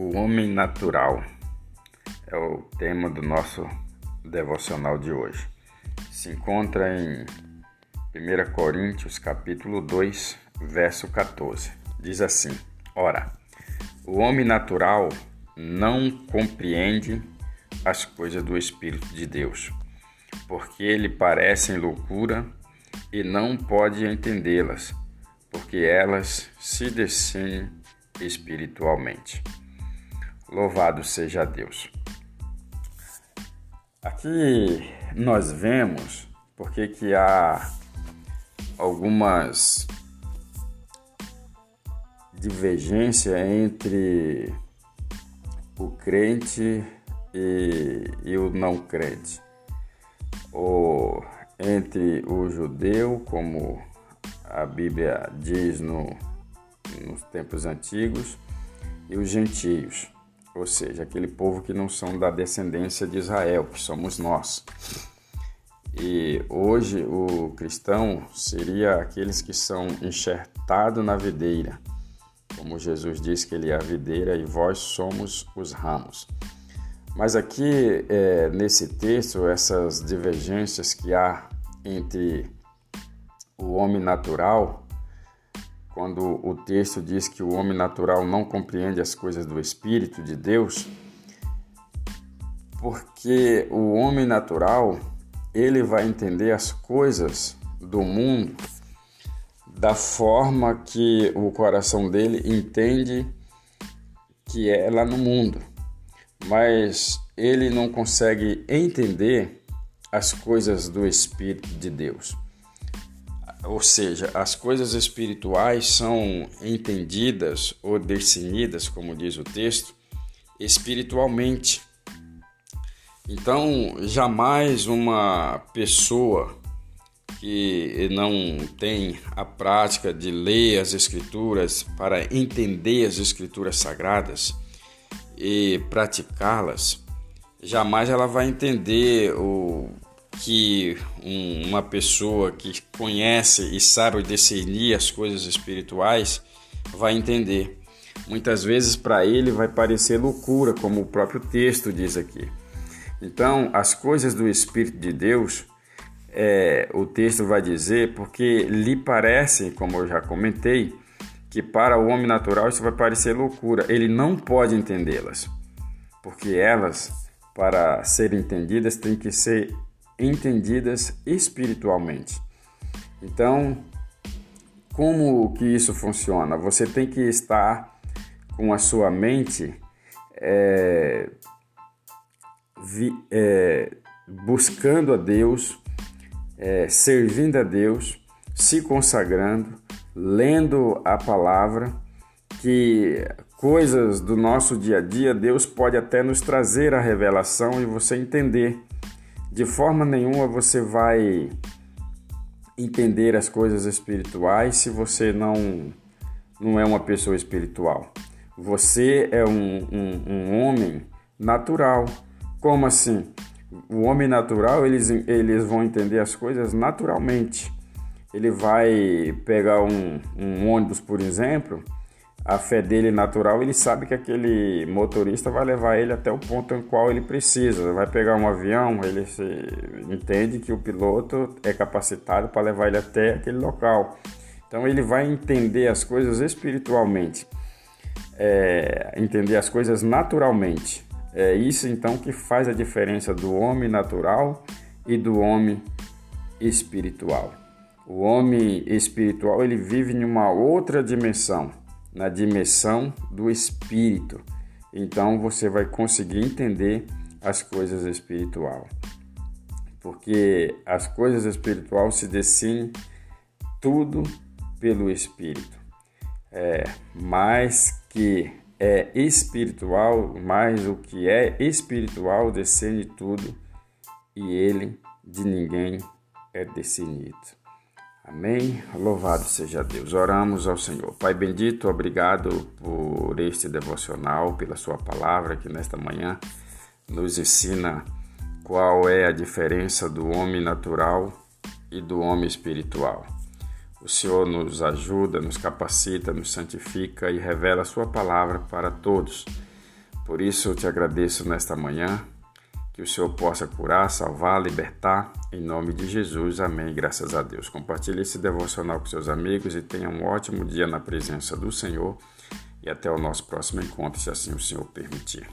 O homem natural é o tema do nosso devocional de hoje. Se encontra em 1 Coríntios, capítulo 2, verso 14. Diz assim: Ora, o homem natural não compreende as coisas do Espírito de Deus, porque ele parecem loucura e não pode entendê-las, porque elas se descem espiritualmente. Louvado seja Deus. Aqui nós vemos porque que há algumas divergência entre o crente e, e o não crente, ou entre o judeu, como a Bíblia diz no, nos tempos antigos, e os gentios ou seja, aquele povo que não são da descendência de Israel, que somos nós. E hoje o cristão seria aqueles que são enxertados na videira, como Jesus diz que ele é a videira e vós somos os ramos. Mas aqui é, nesse texto, essas divergências que há entre o homem natural quando o texto diz que o homem natural não compreende as coisas do Espírito de Deus, porque o homem natural ele vai entender as coisas do mundo da forma que o coração dele entende que é lá no mundo, mas ele não consegue entender as coisas do Espírito de Deus ou seja, as coisas espirituais são entendidas ou definidas, como diz o texto, espiritualmente. Então, jamais uma pessoa que não tem a prática de ler as Escrituras para entender as Escrituras sagradas e praticá-las, jamais ela vai entender o que uma pessoa que conhece e sabe discernir as coisas espirituais vai entender. Muitas vezes para ele vai parecer loucura, como o próprio texto diz aqui. Então, as coisas do Espírito de Deus, é, o texto vai dizer, porque lhe parecem, como eu já comentei, que para o homem natural isso vai parecer loucura. Ele não pode entendê-las, porque elas, para serem entendidas, têm que ser entendidas espiritualmente. Então, como que isso funciona? Você tem que estar com a sua mente é, vi, é, buscando a Deus, é, servindo a Deus, se consagrando, lendo a palavra, que coisas do nosso dia a dia Deus pode até nos trazer a revelação e você entender de forma nenhuma você vai entender as coisas espirituais se você não, não é uma pessoa espiritual. Você é um, um, um homem natural. Como assim? O homem natural, eles, eles vão entender as coisas naturalmente. Ele vai pegar um, um ônibus, por exemplo, a fé dele natural, ele sabe que aquele motorista vai levar ele até o ponto em qual ele precisa. Vai pegar um avião, ele entende que o piloto é capacitado para levar ele até aquele local. Então ele vai entender as coisas espiritualmente, é, entender as coisas naturalmente. É isso então que faz a diferença do homem natural e do homem espiritual. O homem espiritual ele vive em uma outra dimensão na dimensão do espírito. Então você vai conseguir entender as coisas espiritual. Porque as coisas espiritual se definem tudo pelo espírito. É, mais que é espiritual, mais o que é espiritual descende tudo e ele de ninguém é decidido. Amém. Louvado seja Deus. Oramos ao Senhor. Pai bendito, obrigado por este devocional, pela Sua palavra que nesta manhã nos ensina qual é a diferença do homem natural e do homem espiritual. O Senhor nos ajuda, nos capacita, nos santifica e revela a Sua palavra para todos, Por isso eu te agradeço nesta manhã, que o Senhor possa curar, salvar, libertar, em nome de Jesus. Amém. Graças a Deus. Compartilhe esse devocional com seus amigos e tenha um ótimo dia na presença do Senhor. E até o nosso próximo encontro, se assim o Senhor permitir.